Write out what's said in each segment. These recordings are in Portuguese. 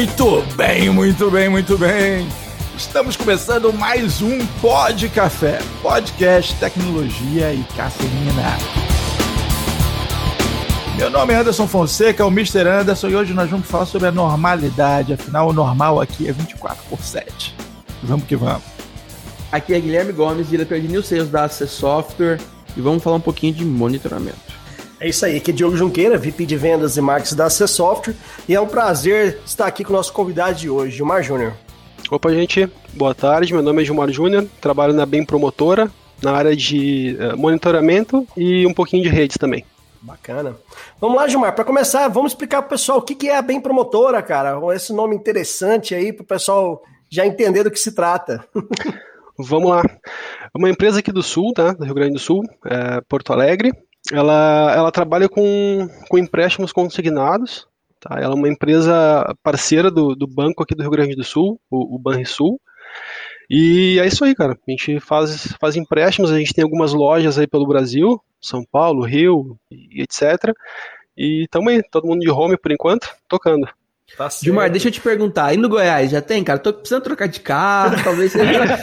Muito bem, muito bem, muito bem. Estamos começando mais um Pod Café, podcast, tecnologia e cafeína. Meu nome é Anderson Fonseca, o Mr. Anderson, e hoje nós vamos falar sobre a normalidade. Afinal, o normal aqui é 24 por 7. Vamos que vamos. Aqui é Guilherme Gomes, diretor de New Sales da Access Software, e vamos falar um pouquinho de monitoramento. É isso aí, aqui é Diogo Junqueira, VP de Vendas e Marketing da Access Software, e é um prazer estar aqui com o nosso convidado de hoje, Gilmar Júnior. Opa, gente, boa tarde, meu nome é Gilmar Júnior, trabalho na Bem Promotora, na área de uh, monitoramento e um pouquinho de redes também. Bacana. Vamos lá, Gilmar, para começar, vamos explicar para o pessoal o que é a Bem Promotora, cara, esse nome interessante aí para o pessoal já entender do que se trata. Vamos lá. É uma empresa aqui do Sul, tá? Do Rio Grande do Sul, é Porto Alegre ela, ela trabalha com, com empréstimos consignados. Tá? Ela é uma empresa parceira do, do banco aqui do Rio Grande do Sul, o, o Banrisul. E é isso aí, cara. A gente faz, faz empréstimos, a gente tem algumas lojas aí pelo Brasil, São Paulo, Rio e etc. E também, todo mundo de home por enquanto, tocando. Tá Gilmar, deixa eu te perguntar, aí no Goiás já tem, cara? Tô precisando trocar de carro, talvez você já,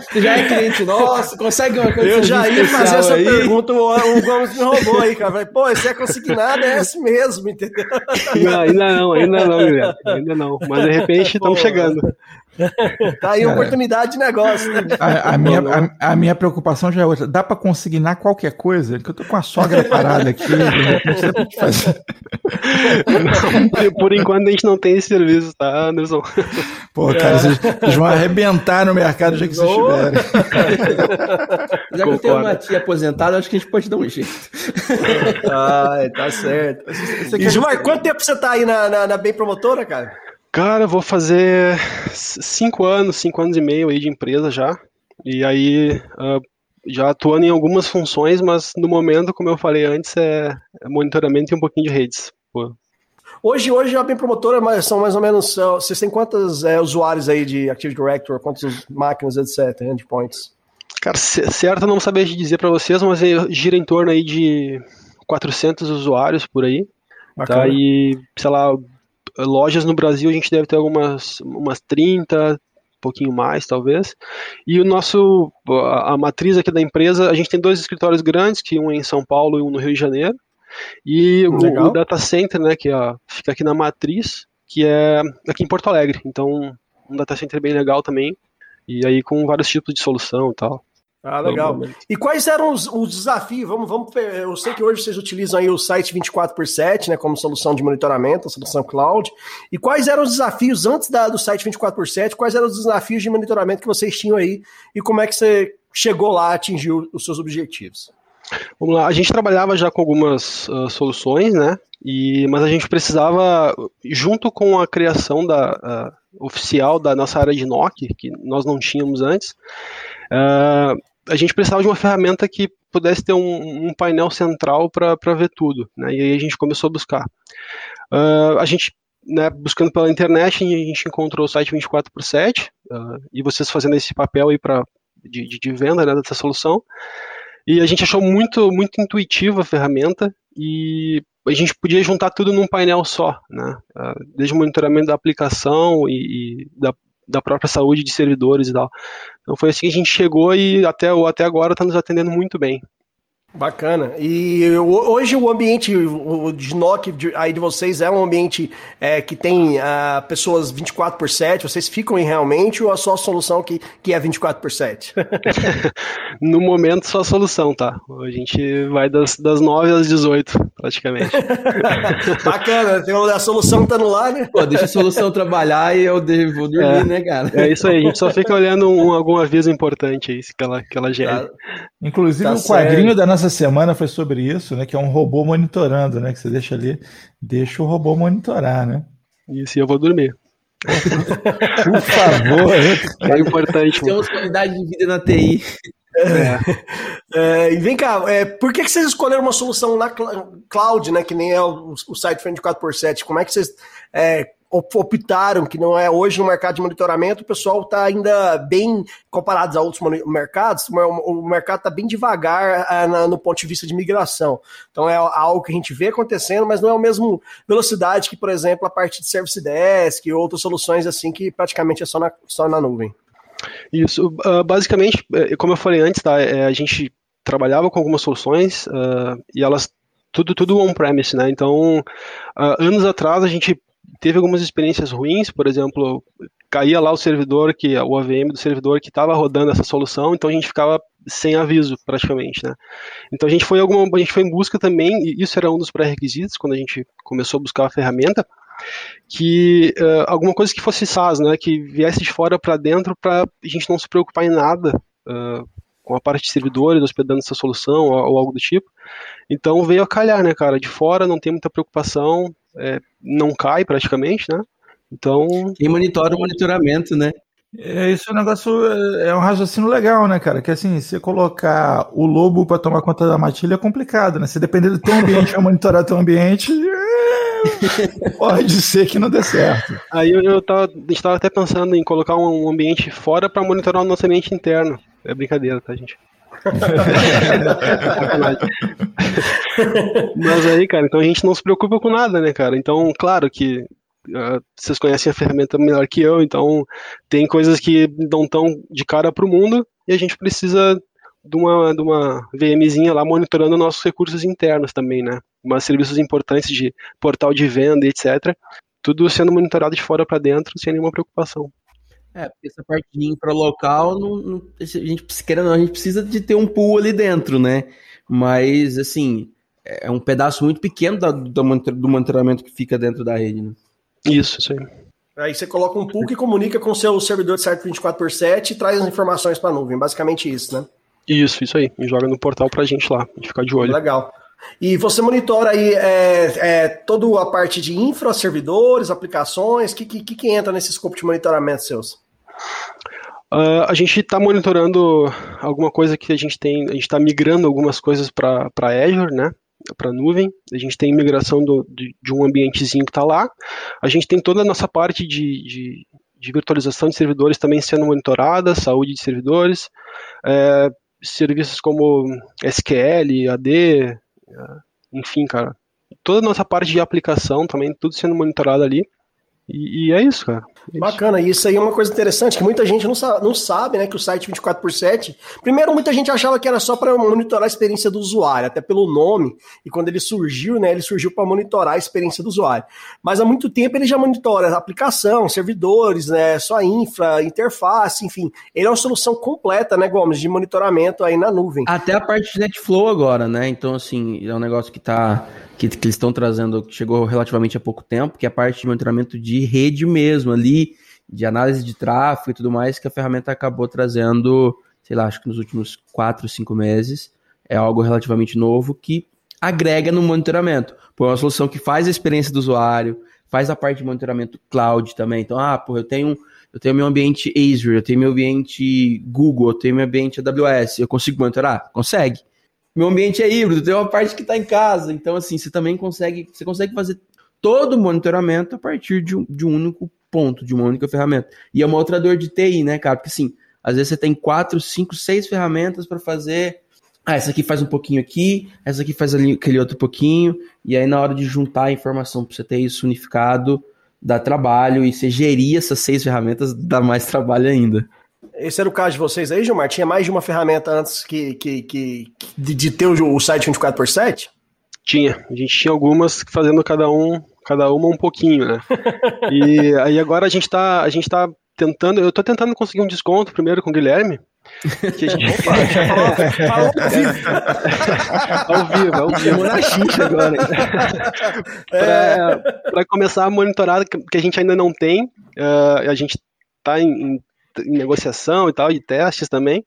você já é cliente nosso, consegue uma coisa Eu já ia fazer essa aí. pergunta, o, Gomes me roubou aí, cara. Falei, pô, esse é consignado, é esse mesmo, entendeu? Não, ainda não, ainda não, Guilherme, ainda não. Mas de repente estamos chegando. Tá aí oportunidade de negócio. Né? A, a minha, a, a, minha preocupação já é outra. Dá para consignar qualquer coisa? Que eu tô com a sogra parada aqui. Não, por enquanto a gente não tem esse serviço, tá, Anderson? Pô, cara, vocês, vocês vão arrebentar no mercado já que vocês estiverem. Já que eu tenho uma tia aposentada, acho que a gente pode dar um jeito. Ai, tá certo. E, Gilmar, quanto tempo você tá aí na, na, na Bem Promotora, cara? Cara, vou fazer cinco anos, cinco anos e meio aí de empresa já. E aí, uh, já atuando em algumas funções, mas no momento, como eu falei antes, é, é monitoramento e um pouquinho de redes. Pô. Hoje, hoje a Bem Promotora são mais ou menos. Vocês têm quantos é, usuários aí de Active Directory, quantas máquinas, etc., endpoints? Cara, certo não saber dizer para vocês, mas gira em torno aí de 400 usuários por aí. Bacana. Tá, e, sei lá, lojas no Brasil a gente deve ter algumas umas 30, um pouquinho mais talvez. E o nosso a, a, matriz aqui da empresa, a gente tem dois escritórios grandes, que um é em São Paulo e um no Rio de Janeiro. E o, o, data center, né, que ó, fica aqui na matriz, que é aqui em Porto Alegre. Então, um data center bem legal também. E aí com vários tipos de solução e tal. Ah, legal. E quais eram os, os, desafios? Vamos, vamos, eu sei que hoje vocês utilizam aí o site 24 por 7, né, como solução de monitoramento, a solução cloud. E quais eram os desafios antes da, do site 24 por 7? Quais eram os desafios de monitoramento que vocês tinham aí e como é que você chegou lá, atingiu os seus objetivos? Vamos lá, a gente trabalhava já com algumas uh, soluções, né? E, mas a gente precisava, junto com a criação da uh, oficial da nossa área de NOC, que nós não tínhamos antes, uh, a gente precisava de uma ferramenta que pudesse ter um, um painel central para ver tudo, né? E aí a gente começou a buscar. Uh, a gente, né, buscando pela internet, a gente encontrou o site 24 por 7 uh, e vocês fazendo esse papel aí para de, de, de, venda né, dessa solução. E a gente achou muito, muito intuitiva a ferramenta e a gente podia juntar tudo num painel só, né? Uh, desde o monitoramento da aplicação e, e da, da própria saúde de servidores e tal. Então foi assim que a gente chegou e até, até agora está nos atendendo muito bem. Bacana. E hoje o ambiente de NOC aí de vocês é um ambiente é, que tem uh, pessoas 24 por 7, vocês ficam em realmente ou é só a solução que, que é 24 por 7? no momento só a solução, tá? A gente vai das, das 9 às 18, praticamente. Bacana, tem a solução tá no lar, né? Pô, deixa a solução trabalhar e eu vou dormir, é, né, cara? É isso aí, a gente só fica olhando um, algum aviso importante aí, que ela, que ela gera. Tá. Inclusive tá o quadrinho da nossa semana foi sobre isso, né? Que é um robô monitorando, né? Que você deixa ali, deixa o robô monitorar, né? Isso, e eu vou dormir. Por favor. É importante. Temos qualidade de vida na TI. É. É, e vem cá, é, por que, que vocês escolheram uma solução na cloud, né? Que nem é o, o site 24 por 7 Como é que vocês. Optaram, que não é hoje no mercado de monitoramento, o pessoal está ainda bem, comparados a outros mercados, o mercado está bem devagar ah, no ponto de vista de migração. Então é algo que a gente vê acontecendo, mas não é a mesma velocidade que, por exemplo, a parte de Service Desk e outras soluções assim que praticamente é só na, só na nuvem. Isso, uh, basicamente, é, como eu falei antes, tá, é, a gente trabalhava com algumas soluções uh, e elas tudo tudo on-premise, né? Então, anos atrás a gente teve algumas experiências ruins, por exemplo, caía lá o servidor que o AVM do servidor que estava rodando essa solução, então a gente ficava sem aviso praticamente, né? Então a gente foi alguma a gente foi em busca também, e isso era um dos pré-requisitos quando a gente começou a buscar a ferramenta, que uh, alguma coisa que fosse SaaS, né, que viesse de fora para dentro para a gente não se preocupar em nada uh, com a parte de servidores hospedando essa solução ou, ou, algo do tipo. Então veio a calhar, né, cara, de fora não tem muita preocupação, é, não cai praticamente, né? Então. Quem monitora o monitoramento, né? É, isso é um negócio, é um raciocínio legal, né, cara? Que assim, você colocar o lobo para tomar conta da matilha é complicado, né? Se depender do teu ambiente ou monitorar teu ambiente, é... pode ser que não dê certo. Aí eu, eu tava, a gente tava até pensando em colocar um ambiente fora para monitorar o nosso ambiente interno. É brincadeira, tá, gente? Mas aí, cara, então a gente não se preocupa com nada, né, cara? Então, claro que uh, vocês conhecem a ferramenta melhor que eu, então tem coisas que não estão de cara para o mundo e a gente precisa de uma, de uma VMzinha lá monitorando nossos recursos internos também, né? Mas serviços importantes de portal de venda, etc. Tudo sendo monitorado de fora para dentro sem nenhuma preocupação. É, porque essa parte de infralocal, não, não, a gente, querendo, a gente precisa de ter um pool ali dentro, né? Mas, assim, é um pedaço muito pequeno da, do, do monitoramento que fica dentro da rede, né? Isso, isso aí. Aí você coloca um pool que comunica com o seu servidor de certo 24 por 7 e traz as informações para a nuvem. Basicamente isso, né? Isso, isso aí. E joga no portal para a gente lá, a gente ficar de olho. Legal. E você monitora aí é, é, toda a parte de infra, servidores, aplicações, o que, que, que entra nesse escopo de monitoramento seus? Uh, a gente está monitorando alguma coisa que a gente tem, a gente está migrando algumas coisas para Azure, né? Para nuvem. A gente tem migração do, de, de, um ambientezinho que está lá. A gente tem toda a nossa parte de, de, de, virtualização de servidores também sendo monitorada, saúde de servidores, é, serviços como SQL, AD, é, enfim, cara. Toda a nossa parte de aplicação também, tudo sendo monitorado ali. E, e é isso, cara. Bacana, e isso aí é uma coisa interessante, que muita gente não sabe, não sabe, né, que o site 24 por 7, primeiro muita gente achava que era só para monitorar a experiência do usuário, até pelo nome, e quando ele surgiu, né, ele surgiu para monitorar a experiência do usuário. Mas há muito tempo ele já monitora a aplicação, servidores, né, só infra, interface, enfim, ele é uma solução completa, né, Gomes, de monitoramento aí na nuvem. Até a parte de NetFlow agora, né, então assim, é um negócio que tá que, que eles estão trazendo, que chegou relativamente há pouco tempo, que é a parte de monitoramento de rede mesmo, ali, de análise de tráfego e tudo mais, que a ferramenta acabou trazendo, sei lá, acho que nos últimos quatro, cinco meses. É algo relativamente novo que agrega no monitoramento. Pô, é uma solução que faz a experiência do usuário, faz a parte de monitoramento cloud também. Então, ah, pô, eu tenho eu tenho meu ambiente Azure, eu tenho meu ambiente Google, eu tenho meu ambiente AWS, eu consigo monitorar? Consegue meu ambiente é híbrido, tem uma parte que está em casa. Então, assim, você também consegue, você consegue fazer todo o monitoramento a partir de um, de um único ponto, de uma única ferramenta. E é uma outra dor de TI, né, cara? Porque assim, às vezes você tem quatro, cinco, seis ferramentas para fazer. Ah, essa aqui faz um pouquinho aqui, essa aqui faz ali, aquele outro pouquinho, e aí na hora de juntar a informação para você ter isso unificado, dá trabalho, e você gerir essas seis ferramentas dá mais trabalho ainda. Esse era o caso de vocês aí, Gilmar? Tinha mais de uma ferramenta antes que, que, que de, de ter o, o site 24 por 7 Tinha. A gente tinha algumas fazendo cada um, cada uma um pouquinho, né? e aí agora a gente tá, a gente tá tentando, eu tô tentando conseguir um desconto primeiro com o Guilherme. Que a gente... Opa, ao vivo. ao vivo, ao vivo. na agora. Para começar a monitorar, que a gente ainda não tem, uh, a gente tá em, em em negociação e tal, de testes também,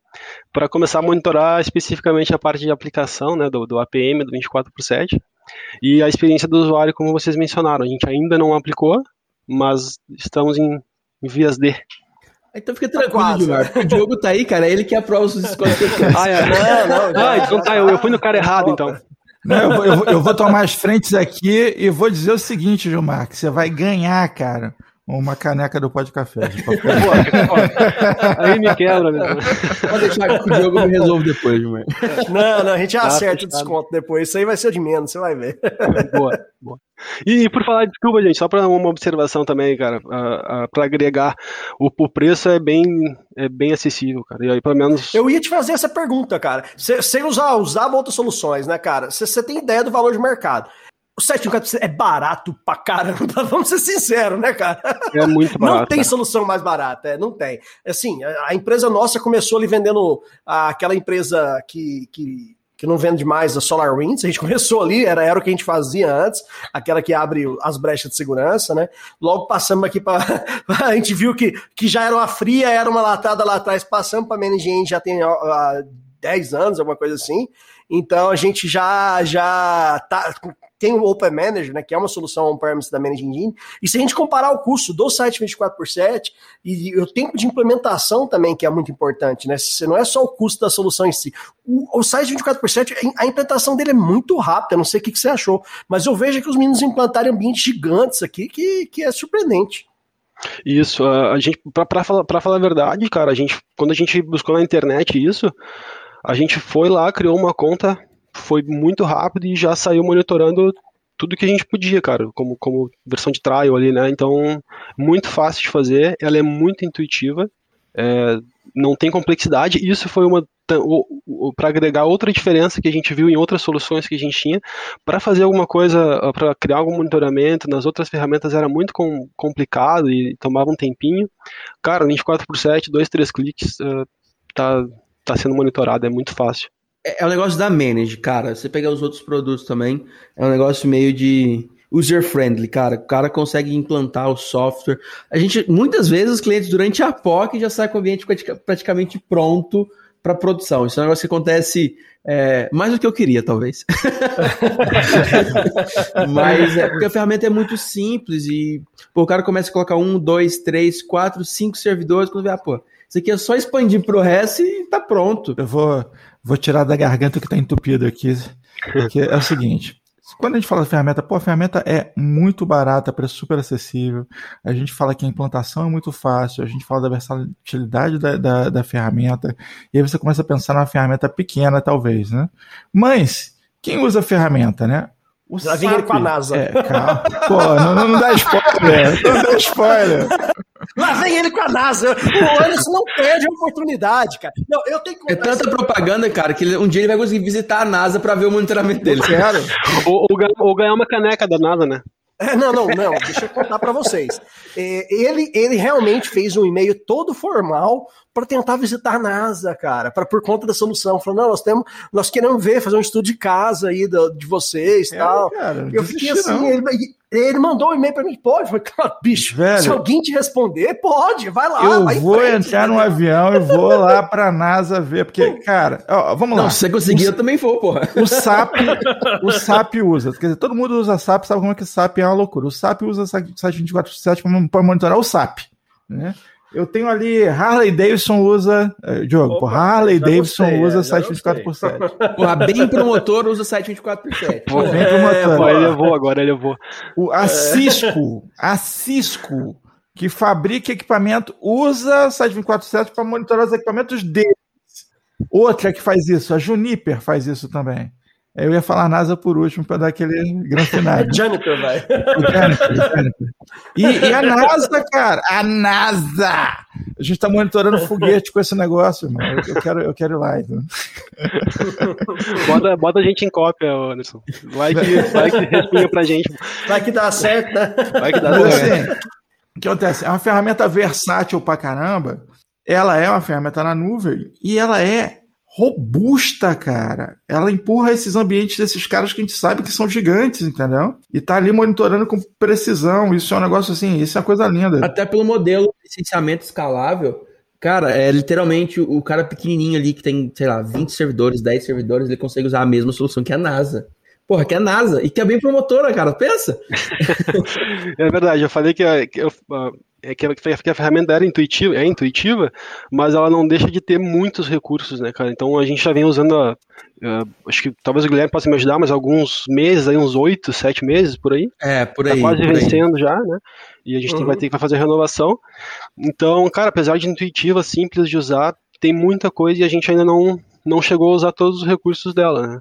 para começar a monitorar especificamente a parte de aplicação né, do, do APM, do 24 por 7, e a experiência do usuário, como vocês mencionaram. A gente ainda não aplicou, mas estamos em, em vias de. Então fica tá tranquilo, tá Gilmar. O Diogo tá aí, cara. É ele que aprova os eu Ah, é. Não, não. Ah, então tá. Eu, eu fui no cara errado, então. Não, eu, eu, eu, vou tomar as frentes aqui e vou dizer o seguinte, Gilmar, que você vai ganhar, cara, uma caneca do pó de café. Aí me quebra, meu. Pode deixar que o Diogo me resolve depois, mano. Não, não, a gente tá acerta o desconto depois. Isso aí vai ser de menos, você vai ver. Boa, boa. E, e por falar, desculpa, gente, só para uma observação também, cara, para agregar, o, o, preço é bem, é bem acessível, cara. E aí, pelo menos. Eu ia te fazer essa pergunta, cara. Sem usar, usava outras soluções, né, cara? Você tem ideia do valor de mercado. O 714 é barato pra caramba, vamos ser sinceros, né, cara? É muito barato. Não tem solução mais barata, é, não tem. Assim, a, empresa nossa começou ali vendendo aquela empresa que, que, que não vende mais a SolarWinds, a gente começou ali, era, era o que a gente fazia antes, aquela que abre as brechas de segurança, né? Logo passamos aqui para a gente viu que, que já era uma fria, era uma latada lá atrás, passamos para Managing já tem uh, 10 anos, alguma coisa assim. Então a gente já já tá tem o Open Manager, né, que é uma solução on-premise da Managing Engine, e se a gente comparar o custo do site 24 por 7 e o tempo de implementação também, que é muito importante, né, se não é só o custo da solução em si, o, o site 24 por 7 a implementação dele é muito rápida, não sei o que, que você achou, mas eu vejo que os meninos implantaram ambientes gigantes aqui, que, que é surpreendente. Isso, a gente, para falar, falar a verdade, cara, a gente, quando a gente buscou na internet isso, a gente foi lá, criou uma conta foi muito rápido e já saiu monitorando tudo que a gente podia, cara, como, como versão de trial ali, né? Então, muito fácil de fazer, ela é muito intuitiva, é, não tem complexidade. Isso foi uma para agregar outra diferença que a gente viu em outras soluções que a gente tinha, para fazer alguma coisa, para criar algum monitoramento nas outras ferramentas era muito com, complicado e tomava um tempinho. Cara, 24 por 7, dois, três cliques, uh, tá, tá sendo monitorado, é muito fácil. É, é um negócio da manage, cara. Você pegar os outros produtos também, é um negócio meio de user-friendly, cara. O cara consegue implantar o software. A gente, muitas vezes, os clientes durante a POC já saem com o ambiente praticamente pronto para produção. Isso é um negócio que acontece é, mais do que eu queria, talvez. Mas é porque a ferramenta é muito simples e pô, o cara começa a colocar um, dois, três, quatro, cinco servidores, quando vê, ah, pô, isso aqui é só expandir pro resto e tá pronto. Eu vou, vou tirar da garganta que tá entupido aqui, que é o seguinte. Quando a gente fala de ferramenta, pô, a ferramenta é muito barata, preço super acessível. A gente fala que a implantação é muito fácil, a gente fala da versatilidade da, da, da ferramenta, e aí você começa a pensar numa ferramenta pequena, talvez, né? Mas, quem usa a ferramenta, né? O Já ele com a NASA. É, calma. Pô, não, não dá spoiler. Não dá spoiler. Lá vem ele com a NASA. O Anderson não perde a oportunidade, cara. Não, eu tenho que É tanta propaganda, cara, que um dia ele vai conseguir visitar a NASA para ver o monitoramento dele. Quero. ou, ou, ou ganhar uma caneca da NASA, né? É, não, não, não, deixa eu contar para vocês. É, ele, ele realmente fez um e-mail todo formal para tentar visitar a NASA, cara, para por conta da solução. Falou, não, nós temos, nós queremos ver, fazer um estudo de casa aí do, de vocês e é, tal. Cara, eu fiquei assim, ele, ele, mandou um e-mail para mim, pode? Eu falei, bicho, Velho, se alguém te responder, pode, vai lá. Eu vai vou frente, entrar no avião e vou lá para a NASA ver, porque, cara, ó, vamos lá. Não, se você conseguir, o, eu também vou, porra. O SAP, o SAP usa, quer dizer, todo mundo usa SAP, sabe como é que SAP é uma loucura. O SAP usa o site 24/7 para monitorar o SAP, né? Eu tenho ali Harley Davidson usa. Uh, Diogo, Opa, Harley Davidson gostei, usa é, site 24 por 7. Porra, bem promotor usa site 24 por 7. Pô, bem promotor. É, ele levou agora, ele levou. O, a Cisco, a Cisco, que fabrica equipamento, usa site 24 por 7 para monitorar os equipamentos deles. Outra que faz isso, a Juniper faz isso também. Eu ia falar NASA por último para dar aquele grande final. Juniper, vai. E, e, a NASA, cara, a NASA! A gente está monitorando foguete com esse negócio, irmão. Eu, eu, quero, eu quero ir lá. Então. Bota, bota a gente em cópia, Anderson. Vai que, vai que pra gente. Vai que dá certo, né? Vai que dá Mas, certo. Assim, o que acontece? É uma ferramenta versátil pra caramba. Ela é uma ferramenta na nuvem e ela é robusta, cara. Ela empurra esses ambientes desses caras que a gente sabe que são gigantes, entendeu? E tá ali monitorando com precisão. Isso é um negócio assim, isso é uma coisa linda. Até pelo modelo de licenciamento escalável. Cara, é literalmente o cara pequenininho ali que tem, sei lá, 20 servidores, 10 servidores, ele consegue usar a mesma solução que a NASA. Porra, que é a NASA e que é bem promotora, cara, pensa. é verdade, eu falei que, que eu, é que, que a ferramenta era intuitiva, é intuitiva, mas ela não deixa de ter muitos recursos, né, cara? Então a gente já vem usando a, acho que talvez o Guilherme possa me ajudar, mas alguns meses, aí uns oito, sete meses por aí. É, por tá aí. Tá quase por vencendo aí. já, né? E a gente uhum. vai ter que fazer a renovação. Então, cara, apesar de intuitiva, simples de usar, tem muita coisa e a gente ainda não, não chegou a usar todos os recursos dela, né?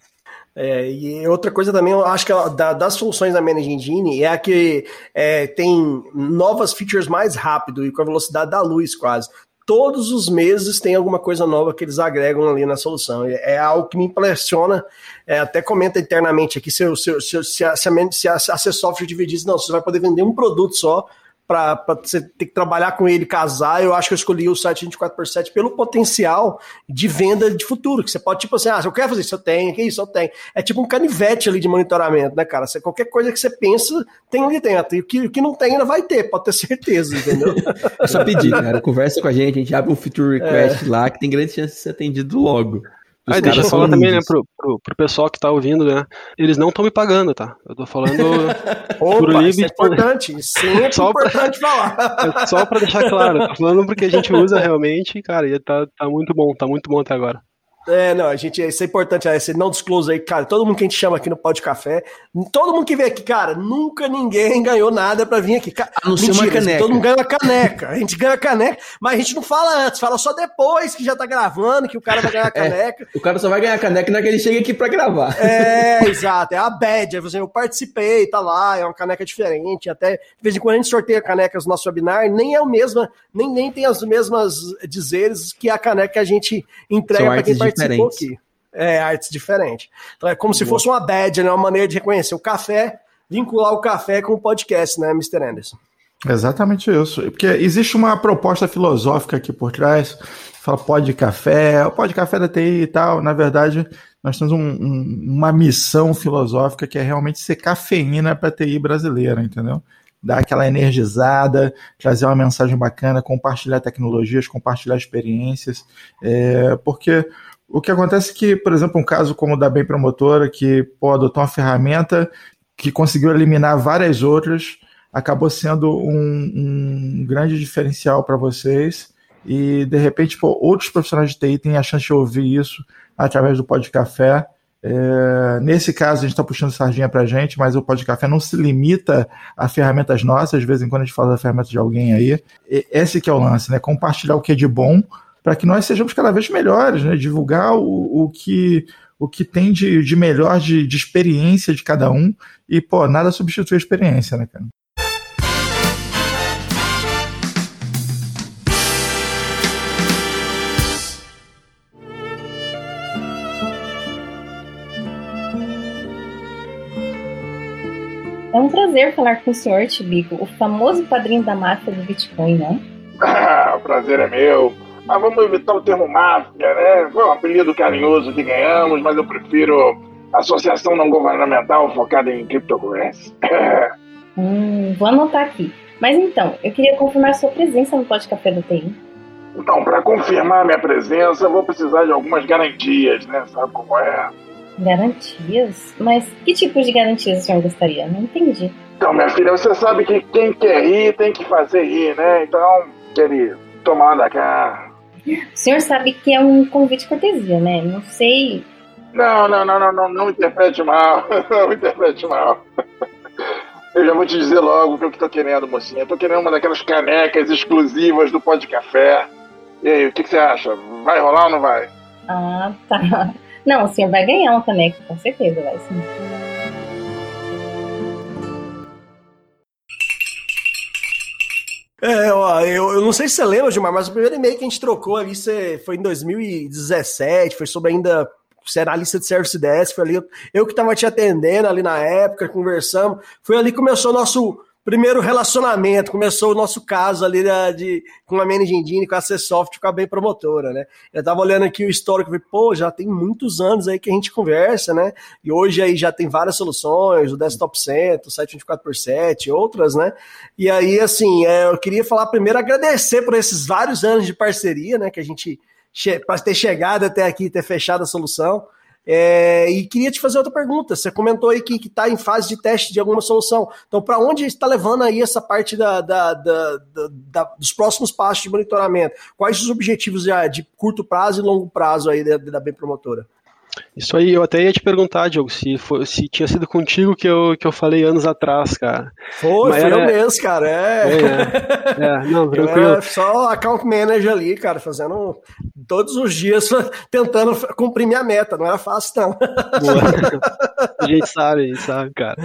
É, e outra coisa também, eu acho que da, das soluções da Manage Engine é a que é, tem novas features mais rápido e com a velocidade da luz quase. Todos os meses tem alguma coisa nova que eles agregam ali na solução. É, é algo que me impressiona. É, até comenta internamente aqui se, se, se, se, a, se, a, se a C Software dividir, não, você vai poder vender um produto só para você ter que trabalhar com ele, casar, eu acho que eu escolhi o site 24x7 pelo potencial de venda de futuro. Que você pode, tipo assim, ah, se eu quero fazer isso, eu tenho, que isso, eu tenho. É tipo um canivete ali de monitoramento, né, cara? Você, qualquer coisa que você pensa, tem ali dentro. E o que, o que não tem ainda vai ter, pode ter certeza, entendeu? é só pedir, cara. Conversa com a gente, a gente abre um feature request é. lá que tem grande chance de ser atendido logo. Ah, deixa eu falar também, né, pro, pro, pro, pessoal que tá ouvindo, né? Eles não estão me pagando, tá? Eu tô falando Opa, por livre. Isso é importante, sim, é só importante pra, falar. É só pra deixar claro, tô falando porque a gente usa realmente, cara, e tá, tá muito bom, tá muito bom até agora. É, não, a gente, isso é importante, é, esse não disclose aí, cara, todo mundo que a gente chama aqui no Pó de Café, todo mundo que vem aqui, cara, nunca ninguém ganhou nada pra vir aqui. A não mentira, uma caneca. todo mundo ganha uma caneca, a gente ganha caneca, mas a gente não fala antes, fala só depois que já tá gravando, que o cara vai ganhar a é, caneca. É, o cara só vai ganhar a caneca na que ele chega aqui pra gravar. É, exato, é a badge, é, eu participei, tá lá, é uma caneca diferente, até de vez em quando a gente sorteia canecas no nosso webinar, nem é o mesmo, nem, nem tem as mesmas dizeres que a caneca que a gente entrega para quem participou diferentes. aqui. É, artes diferentes. Então é como Boa. se fosse uma badge, né? uma maneira de reconhecer o café, vincular o café com o podcast, né, Mr. Anderson? Exatamente isso. Porque existe uma proposta filosófica aqui por trás, fala pó de café, o pó de café da TI e tal. Na verdade, nós temos um, um, uma missão filosófica que é realmente ser cafeína para a TI brasileira, entendeu? Dar aquela energizada, trazer uma mensagem bacana, compartilhar tecnologias, compartilhar experiências, é, porque o que acontece é que, por exemplo, um caso como o da Bem Promotora, que pô, adotou uma ferramenta que conseguiu eliminar várias outras, acabou sendo um, um grande diferencial para vocês. E, de repente, pô, outros profissionais de TI têm a chance de ouvir isso através do Pod Café. É, nesse caso, a gente está puxando sardinha para a gente, mas o Pod Café não se limita a ferramentas nossas. De vez em quando a gente fala da ferramenta de alguém aí. E esse que é o lance, né? Compartilhar o que é de bom para que nós sejamos cada vez melhores, né? divulgar o, o que o que tem de, de melhor de, de experiência de cada um e, pô, nada substitui a experiência, né, cara? É um prazer falar com o senhor, Tibico, o famoso padrinho da máfia do Bitcoin, né? Ah, o prazer é meu. Mas vamos evitar o termo máfia, né? Foi um apelido carinhoso que ganhamos, mas eu prefiro associação não governamental focada em criptocurrency. hum, vou anotar aqui. Mas então, eu queria confirmar sua presença no Pode Café do TI. Então, para confirmar minha presença, eu vou precisar de algumas garantias, né? Sabe como é? Garantias? Mas que tipo de garantias o senhor gostaria? Não entendi. Então, minha filha, você sabe que quem quer rir tem que fazer rir, né? Então, querido, tomar da cá. O senhor sabe que é um convite de cortesia, né? Não sei. Não, não, não, não, não, não interprete mal. Não interprete mal. Eu já vou te dizer logo o que eu tô querendo, mocinha. Eu tô querendo uma daquelas canecas exclusivas do pó de café. E aí, o que, que você acha? Vai rolar ou não vai? Ah, tá. Não, o senhor vai ganhar uma caneca, com certeza vai sim. É, ó, eu, eu não sei se você lembra, Gilmar, mas o primeiro e-mail que a gente trocou ali foi em 2017, foi sobre ainda era a lista de Service Desk, foi ali eu, eu que estava te atendendo ali na época, conversamos. Foi ali que começou o nosso primeiro relacionamento, começou o nosso caso ali de, de com a Engine, com a C-Soft, com a Bem Promotora, né? Eu tava olhando aqui o histórico, falei, pô, já tem muitos anos aí que a gente conversa, né? E hoje aí já tem várias soluções, o Desktop Center, o site 24x7, outras, né? E aí, assim, é, eu queria falar primeiro, agradecer por esses vários anos de parceria, né? Que a gente, para ter chegado até aqui, ter fechado a solução. É, e queria te fazer outra pergunta. Você comentou aí que está em fase de teste de alguma solução. Então, para onde está levando aí essa parte da, da, da, da, dos próximos passos de monitoramento? Quais os objetivos de curto prazo e longo prazo aí da, da Bem Promotora? Isso aí, eu até ia te perguntar, Diogo, se, foi, se tinha sido contigo que eu, que eu falei anos atrás, cara. Foi, Mas foi era... eu mesmo, cara. É. é, é. é não, tranquilo. Eu era só account manager ali, cara, fazendo todos os dias, tentando cumprir minha meta. Não era fácil, não. a gente sabe, a gente sabe, cara.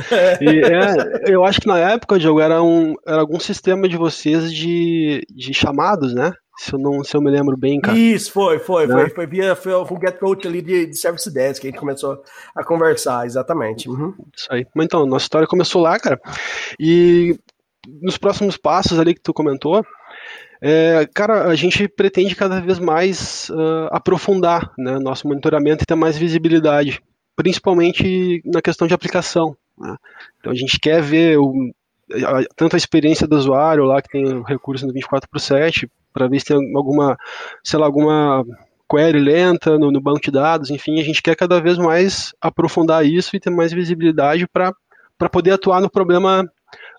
E, é, eu acho que na época, Diogo, era, um, era algum sistema de vocês de, de chamados, né? Se eu, não, se eu me lembro bem, cara. Isso, foi, foi. Né? Foi, foi via foi o Get Coach ali de, de Service Desk que a gente começou a conversar, exatamente. Uhum. Isso aí. Mas então, nossa história começou lá, cara. E nos próximos passos ali que tu comentou, é, cara, a gente pretende cada vez mais uh, aprofundar né, nosso monitoramento e ter mais visibilidade, principalmente na questão de aplicação. Né? Então a gente quer ver o, tanto a experiência do usuário lá que tem o recurso no 24 por 7, para ver se tem alguma, sei lá, alguma query lenta no, no, banco de dados, enfim, a gente quer cada vez mais aprofundar isso e ter mais visibilidade para poder atuar no problema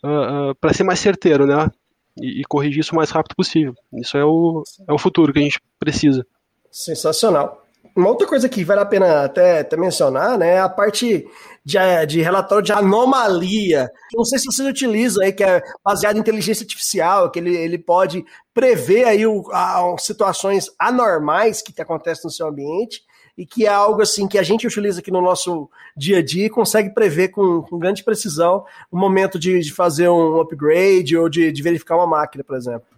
uh, uh, para ser mais certeiro, né? E, e, corrigir isso o mais rápido possível. Isso é o, é o futuro que a gente precisa. Sensacional. Uma outra coisa que vale a pena até, até mencionar, né, é a parte de, de relatório de anomalia. Não sei se vocês utilizam aí, que é baseado em inteligência artificial, que ele, ele pode prever aí o, a, situações anormais que, que acontecem no seu ambiente e que é algo assim que a gente utiliza aqui no nosso dia a dia e consegue prever com, com grande precisão o momento de, de fazer um upgrade ou de, de verificar uma máquina, por exemplo.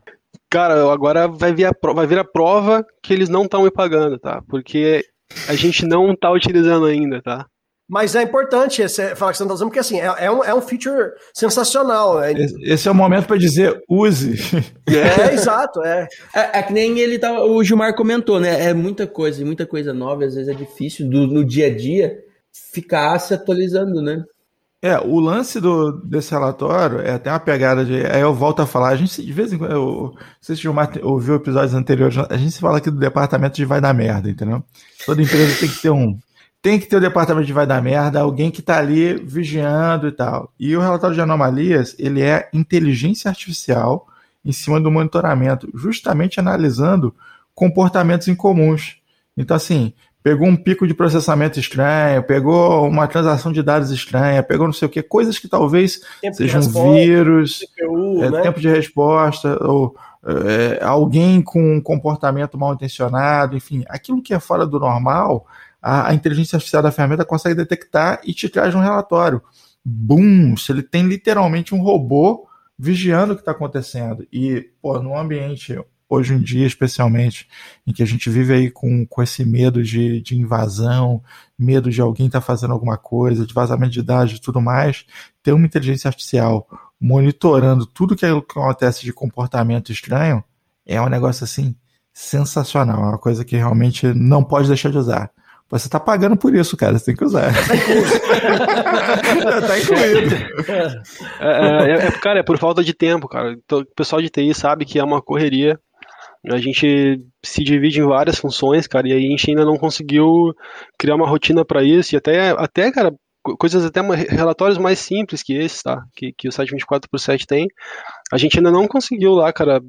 Cara, agora vai vir a, vai vir a prova que eles não estão me pagando, tá? Porque a gente não está utilizando ainda, tá? Mas é importante esse, falar que você não está usando, porque assim, é, é, um, é um feature sensacional. É... Esse é o momento para dizer use. É, exato, é. é. é. que nem ele tá, o Gilmar comentou, né? É muita coisa, muita coisa nova, às vezes é difícil do, no dia a dia ficar se atualizando, né? É, o lance do, desse relatório é até uma pegada de. Aí eu volto a falar, a gente de vez em quando. Eu, se Gilmar ouviu episódios anteriores, a gente fala aqui do departamento de vai dar merda, entendeu? Toda empresa tem que ter um. Tem que ter o um departamento de vai dar merda, alguém que está ali vigiando e tal. E o relatório de anomalias, ele é inteligência artificial em cima do monitoramento, justamente analisando comportamentos incomuns. Então, assim, pegou um pico de processamento estranho, pegou uma transação de dados estranha, pegou não sei o que, coisas que talvez tempo sejam vírus, CPU, é, né? tempo de resposta, ou é, alguém com um comportamento mal intencionado, enfim, aquilo que é fora do normal, a, a, inteligência artificial da ferramenta consegue detectar e te traz um relatório. Bum! Se ele tem literalmente um robô vigiando o que está acontecendo. E, pô, num ambiente hoje em dia, especialmente, em que a gente vive aí com, com esse medo de, de invasão, medo de alguém estar tá fazendo alguma coisa, de vazamento de dados e tudo mais, ter uma inteligência artificial monitorando tudo que acontece de comportamento estranho é um negócio assim sensacional, é uma coisa que realmente não pode deixar de usar. Você tá pagando por isso, cara. Você tem que usar. tá incluído. É, é, é, é, cara, é por falta de tempo, cara. O pessoal de TI sabe que é uma correria a gente se divide em várias funções, cara, e a gente ainda não conseguiu criar uma rotina para isso, e até, até, cara, coisas até relatórios mais simples que esses, tá? Que, que o site 24 por 7 tem, a gente ainda não conseguiu lá, cara,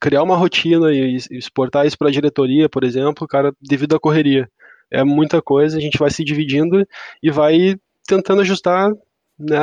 criar uma rotina e exportar isso para a diretoria, por exemplo, cara, devido à correria. É muita coisa, a gente vai se dividindo e vai tentando ajustar né,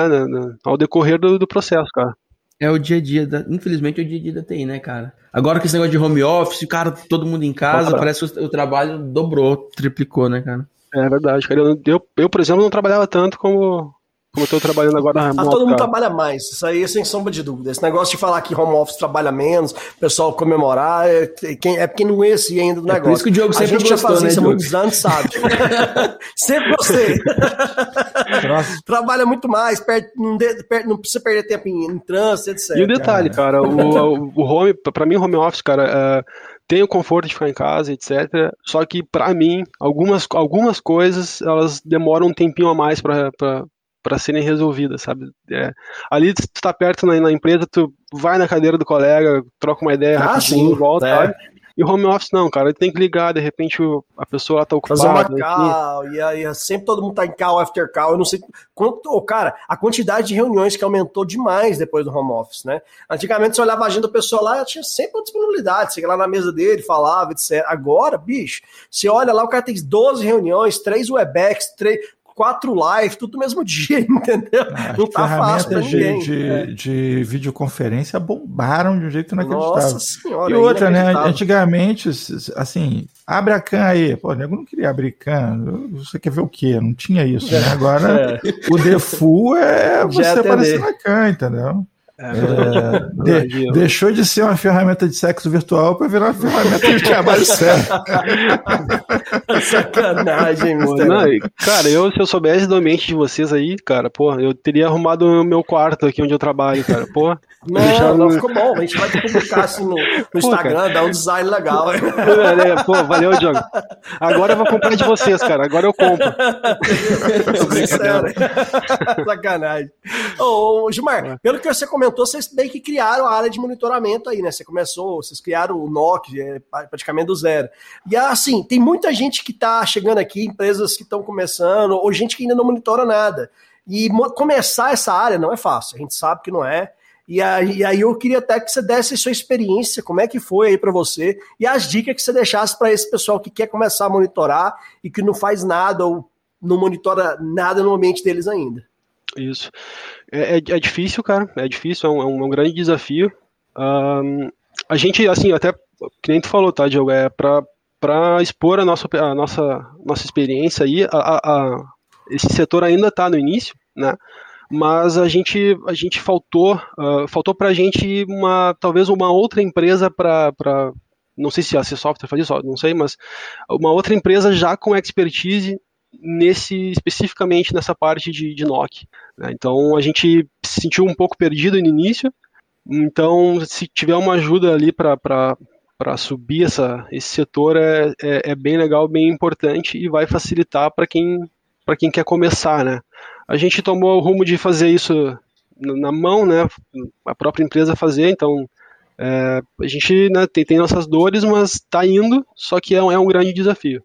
ao decorrer do, do processo, cara. É o dia a dia, da, infelizmente é o dia a dia da TI, né, cara? Agora com esse negócio de home office, cara, todo mundo em casa, parece que o, trabalho dobrou, triplicou, né, cara? É verdade, cara. Eu, eu, eu, por exemplo, não trabalhava tanto como, como eu tô trabalhando agora na ah, todo mundo trabalha mais, isso aí é sem sombra de dúvida. Esse negócio de falar que home office trabalha menos, pessoal comemorar, é, quem, é porque não conhece ainda do negócio. É por isso que o Diogo sempre A gente gostou, já fazia né, isso há muitos anos, sabe? sempre gostei. trabalha muito mais, perde, não, de, perde, não, precisa perder tempo em, em trânsito, etc. E o detalhe, cara, o, o home, pra mim, home office, cara, uh, tem o conforto de ficar em casa, etc. Só que para mim, algumas, algumas coisas elas demoram um tempinho a mais para para serem resolvidas, sabe? É, ali tu tá perto na, na, empresa, tu vai na cadeira do colega, troca uma ideia ah, sim, volta, é. E home office não, cara, ele tem que ligar, de repente a pessoa tá ocupada. Fazer uma call, e aí sempre todo mundo tá em call after call, eu não sei quanto, oh, cara, a quantidade de reuniões que aumentou demais depois do home office, né? Antigamente você olhava a agenda do pessoal lá, tinha sempre uma disponibilidade, você ia lá na mesa dele, falava, etc. Agora, bicho, você olha lá, o cara tem 12 reuniões, 3 Webex, 3, quatro lives, tudo no mesmo dia, entendeu? Ah, não tá fácil pra de, ninguém. de, é. de videoconferência bombaram de um jeito inacreditável. Nossa senhora. E outra, né? Antigamente, assim, abre a can aí. Pô, nego não queria abrir can. Você quer ver o quê? Não tinha isso, né? Agora, o default é você Já aparecer na can, entendeu? É, É, de- deixou de ser uma ferramenta de sexo virtual para virar uma ferramenta de trabalho sério. Sacanagem, Pô, Mr. não, cara, eu, se eu soubesse do ambiente de vocês aí, cara, pô, eu teria arrumado o meu quarto aqui onde eu trabalho, cara, pô. Não, não ficou bom. A gente vai publicar assim no, no Instagram, dar um design legal. É, Pô, valeu, Diogo. Agora eu vou comprar de vocês, cara. Agora eu compro. Sincero. Sacanagem. Ô, ô, Gilmar, pelo que você comentou, vocês meio que criaram a área de monitoramento aí, né? Você começou, vocês criaram o NOC, é, praticamente do zero. E assim, tem muita gente que tá chegando aqui, empresas que estão começando, ou gente que ainda não monitora nada. E começar essa área não é fácil, a gente sabe que não é. E aí, e aí eu queria até que você desse sua experiência, como é que foi aí para você, e as dicas que você deixasse para esse pessoal que quer começar a monitorar e que não faz nada ou não monitora nada no ambiente deles ainda. Isso. É, é, é difícil, cara. É difícil, é um, é um- é um grande desafio. Ahn, a gente, assim, até que nem tu falou, tá, Diogo? É pra, pra expor a nossa, a nossa, nossa experiência aí. A, a- a- esse setor ainda tá no início, né? Mas a gente, a gente faltou, ah, faltou pra gente uma, talvez uma outra empresa para não sei se a C Software faz isso, não sei, mas uma outra empresa já com expertise nesse especificamente nessa parte de, de NOC. né? Então a gente se sentiu um pouco perdido no início. Então, se tiver uma ajuda ali para para subir essa, esse setor é, é, é bem legal, bem importante e vai facilitar para quem para quem quer começar, né? A gente tomou o rumo de fazer isso na mão, né? A própria empresa fazer, então é, a gente né, tem, tem nossas dores, mas está indo, só que é é um grande desafio.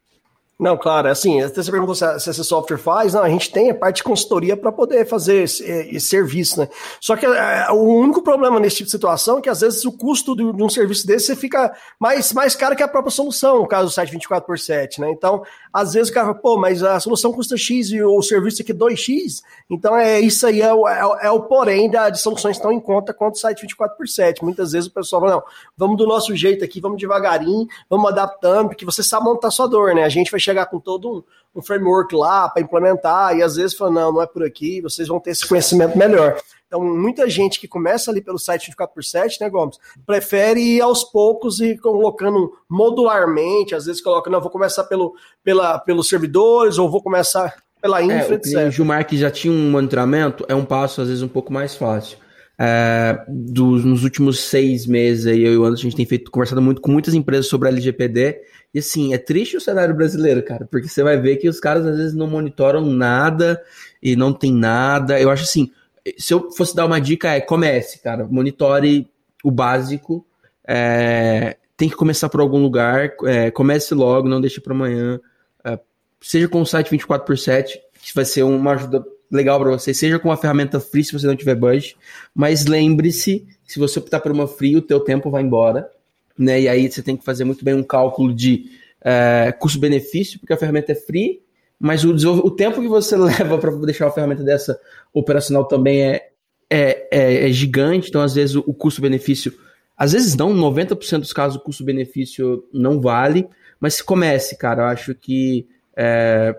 Não, claro, assim, até você perguntou se, esse software faz, não, a gente tem a parte de consultoria para poder fazer esse, esse serviço, né? Só que é, o único problema nesse tipo de situação é que às vezes o custo de, de um serviço desse fica mais, mais caro que a própria solução, no caso do site 24 por 7, né? Então, às vezes o cara fala, pô, mas a solução custa X e o serviço aqui é 2X, então é isso aí, é o, é, é o porém da, de soluções tão em conta quanto o site 24 por 7. Muitas vezes o pessoal fala, não, vamos do nosso jeito aqui, vamos devagarinho, vamos adaptando, porque você sabe montar sua dor, né? A gente vai chegar com todo um, um framework lá para implementar, e às vezes fala, não, não é por aqui, vocês vão ter esse conhecimento melhor. Então, muita gente que começa ali pelo site 24 por 7, né, Gomes, prefere ir aos poucos e colocando modularmente, às vezes coloca, não, vou começar pelo, pela, pelos servidores, ou vou começar pela É, infra, o que nem o etc. Gilmar que já tinha um monitoramento é um passo às vezes um pouco mais fácil. É, dos, nos últimos seis meses aí, eu e o Anderson, a gente tem feito, conversado muito com muitas empresas sobre a LGPD, e assim, é triste o cenário brasileiro, cara, porque você vai ver que os caras às vezes não monitoram nada e não tem nada. Eu acho assim, se eu fosse dar uma dica, é comece, cara, monitore o básico, é, tem que começar por algum lugar, é, comece logo, não deixe para amanhã, é, seja com o site 24 por 7 que vai ser uma ajuda legal para você, seja com uma ferramenta free se você não tiver budget, mas lembre-se, se você optar por uma free, o teu tempo vai embora, né? E aí você tem que fazer muito bem um cálculo de é, custo-benefício, porque a ferramenta é free, mas o, o tempo que você leva para deixar uma ferramenta dessa operacional também é, é, é, é gigante, então às vezes o, o custo-benefício, às vezes não, 90% dos casos o custo-benefício não vale, mas se comece, cara, eu acho que é,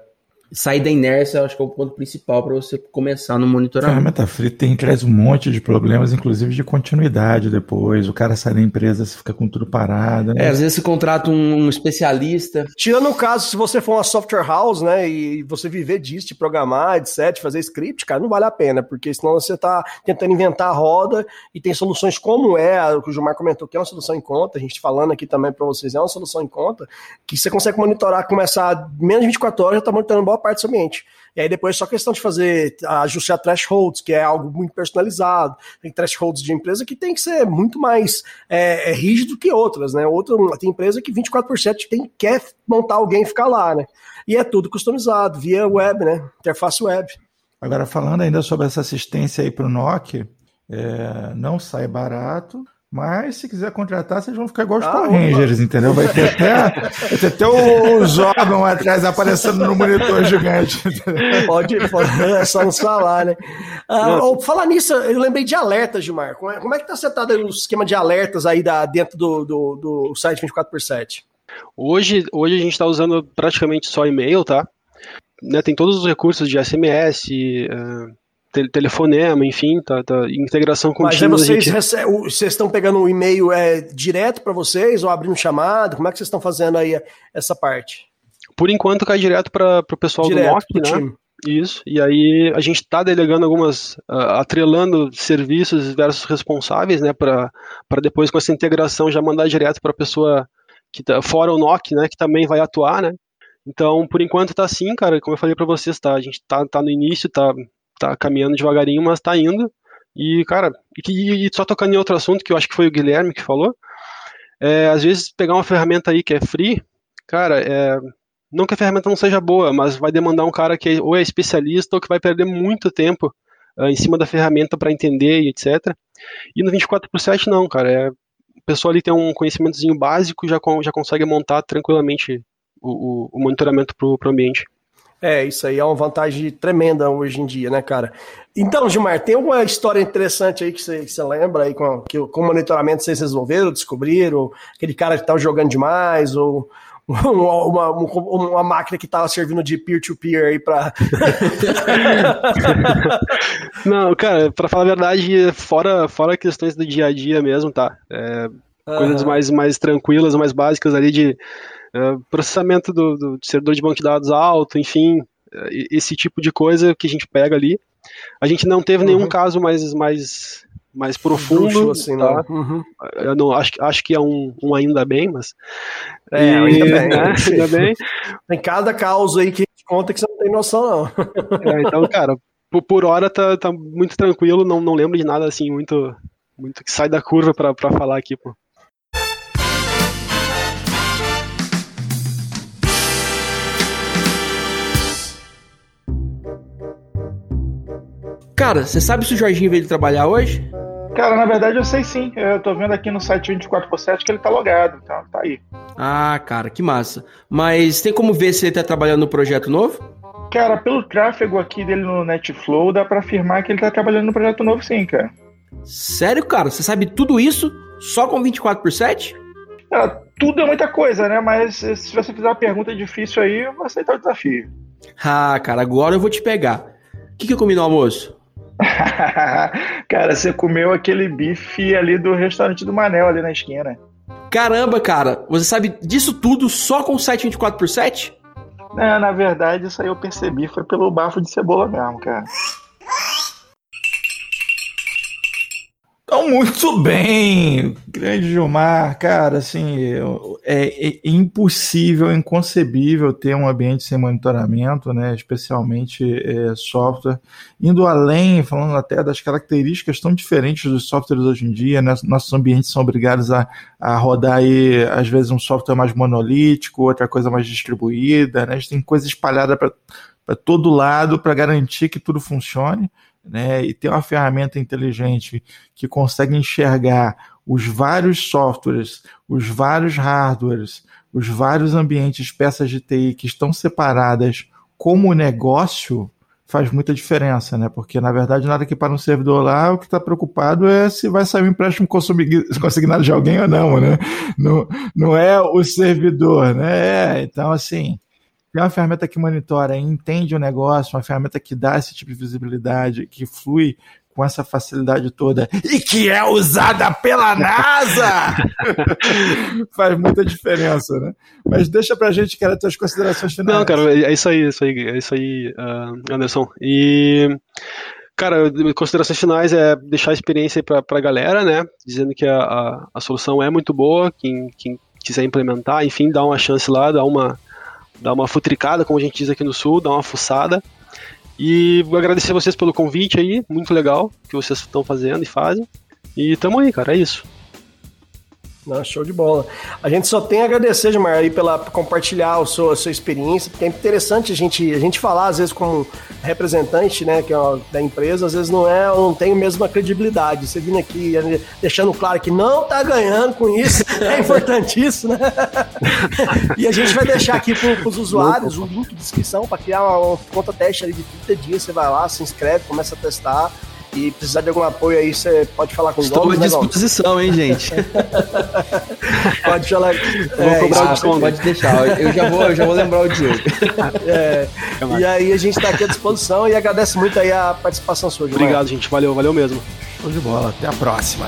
sair da inércia, eu acho que é o ponto principal para você começar no A monitoramento. ferramenta free tem, traz um monte de problemas, inclusive de continuidade depois. O cara sai da empresa, você fica com tudo parado. né? É, às vezes você contrata um, um especialista. Tirando o caso, se você for uma software house, né, e você viver disso, de programar, etc, fazer script, cara, não vale a pena, porque senão você tá tentando inventar a roda e tem soluções como é, a que o Gilmar comentou, que é uma solução em conta, a gente falando aqui também para vocês, é uma solução em conta, que você consegue monitorar, começar menos de 24 horas, já tá monitorando boa boa parte do ambiente. E aí depois é só questão de fazer, ajustar thresholds, que é algo muito personalizado. Tem thresholds de empresa que tem que ser muito mais é, é rígido que outras, né? Outra, tem empresa que 24 por 7 tem, quer montar alguém e ficar lá, né? E é tudo customizado, via web, né? Interface web. Agora, falando ainda sobre essa assistência aí para o NOC, é, não sai barato, mas se quiser contratar, vocês vão ficar igual os ah, Power Rangers, entendeu? Vai ter até, vai ter até o, Zordon atrás aparecendo no monitor gigante. Pode, pode é só nos falar, né? Ah, falar nisso, eu lembrei de alertas, Gilmar. Como é, como é que tá setado o esquema de alertas aí da, dentro do, do, do site 24x7? Hoje, hoje a gente está usando praticamente só e-mail, tá? Né, tem todos os recursos de SMS, uh, telefonema, enfim, tá, tá integração com Mas vocês, gente... recebem, vocês estão pegando um e-mail é, direto para vocês ou abrindo chamado? Como é que vocês estão fazendo aí essa parte? Por enquanto cai direto para o pessoal direto, do NOC, né? Time. Isso, e aí a gente está delegando algumas, uh, atrelando serviços versus responsáveis, né, para depois com essa integração já mandar direto para a pessoa que tá, fora o NOC, né, que também vai atuar, né. Então, por enquanto tá assim, cara, como eu falei para vocês, tá, a gente tá, tá no início, tá tá caminhando devagarinho, mas tá indo. E, cara, e, e, só tocando em outro assunto, que eu acho que foi o Guilherme que falou, é, às vezes pegar uma ferramenta aí que é free, cara, é, não que a ferramenta não seja boa, mas vai demandar um cara que ou é especialista ou que vai perder muito tempo uh, em cima da ferramenta para entender e etc. E no 24 por 7 não, cara, é, a pessoa ali tem um conhecimentozinho básico já já consegue montar tranquilamente o, o, o monitoramento para o ambiente. É, isso aí é uma vantagem tremenda hoje em dia, né, cara? Então, Gilmar, tem alguma história interessante aí que você, que você lembra aí com, que, com o monitoramento vocês resolveram, descobriram? Aquele cara que estava jogando demais, ou uma, uma, uma máquina que estava servindo de peer-to-peer -peer aí para. Não, cara, para falar a verdade, fora, fora questões do dia a dia mesmo, tá? É, uhum. Coisas mais, mais tranquilas, mais básicas ali de é, processamento do, do, servidor de banco de dados alto, enfim, é, esse tipo de coisa que a gente pega ali. A gente não teve nenhum uhum. caso mais, mais, mais profundo. Bruxo, assim, tá? Uhum. Eu não, acho, acho que é um, um ainda bem, mas. É, e, ainda bem. Né? ainda bem. Tem cada caos aí que conta que você não tem noção, não. É, então, cara, por, por hora tá, tá muito tranquilo, não, não lembro de nada assim muito, muito que sai da curva para falar aqui, pô. Cara, você sabe se o Jorginho veio trabalhar hoje? Cara, na verdade eu sei sim. Eu tô vendo aqui no site 24x7 que ele tá logado, então tá aí. Ah, cara, que massa. Mas tem como ver se ele tá trabalhando no projeto novo? Cara, pelo tráfego aqui dele no Netflow, dá pra afirmar que ele tá trabalhando no projeto novo sim, cara. Sério, cara? Você sabe tudo isso só com 24x7? Cara, tudo é muita coisa, né? Mas se você fizer uma pergunta difícil aí, eu vou aceitar o desafio. Ah, cara, agora eu vou te pegar. O que, que eu comi no almoço? cara, você comeu aquele bife ali do restaurante do Manel, ali na esquina. Caramba, cara, você sabe disso tudo só com o site 24x7? É, na verdade, isso aí eu percebi, foi pelo bafo de cebola mesmo, cara. Então, muito bem, grande Gilmar, cara, assim, é, é, impossível, inconcebível ter um ambiente sem monitoramento, né, especialmente é, software, indo além, falando até das características tão diferentes dos softwares hoje em dia, né, nossos ambientes são obrigados a, a rodar aí, às vezes, um software mais monolítico, outra coisa mais distribuída, né, a gente tem coisa espalhada para todo lado para garantir que tudo funcione, né, e ter uma ferramenta inteligente que consegue enxergar os vários softwares, os vários hardwares, os vários ambientes, peças de TI que estão separadas como negócio, faz muita diferença, né? Porque, na verdade, nada que para um servidor lá, o que está preocupado é se vai sair um empréstimo consignado de alguém ou não, né? Não, não é o servidor, né? É, então, assim, tem uma ferramenta que monitora e entende o negócio, uma ferramenta que dá esse tipo de visibilidade, que flui com essa facilidade toda e que é usada pela NASA, faz muita diferença, né? Mas deixa pra gente, que era tuas considerações finais. Não, cara, é isso aí, é isso aí, é isso aí, uh, Anderson. E Cara, considerações finais é deixar a experiência para a galera, né? Dizendo que a, a, a, solução é muito boa, quem, quem quiser implementar, enfim, dá uma chance lá, dá uma, dar uma futricada, como a gente diz aqui no Sul, dar uma fuçada. E vou agradecer vocês pelo convite aí, muito legal que vocês estão fazendo e fazem. E tamo aí, cara, é isso. Não, show de bola. A gente só tem a agradecer, Gilmar, aí pela compartilhar o seu, a sua experiência, porque é interessante a gente, a gente falar, às vezes, como representante né, que é da empresa, às vezes não é, não tem a mesma credibilidade. Você vindo aqui deixando claro que não tá ganhando com isso, é importante isso, né? e a gente vai deixar aqui para os usuários o link de descrição para criar uma, uma conta teste ali de 30 dias. Você vai lá, se inscreve, começa a testar e precisar de algum apoio aí, você pode falar com os Estou à disposição, hein, gente? pode falar. É, cobrar ah, o pode deixar. Eu já vou, eu já vou lembrar o Diego. É, e aí a gente está aqui à disposição e agradece muito aí a participação sua, Gilmar. Obrigado, gente. Valeu, valeu mesmo. Show de bola. Até a próxima.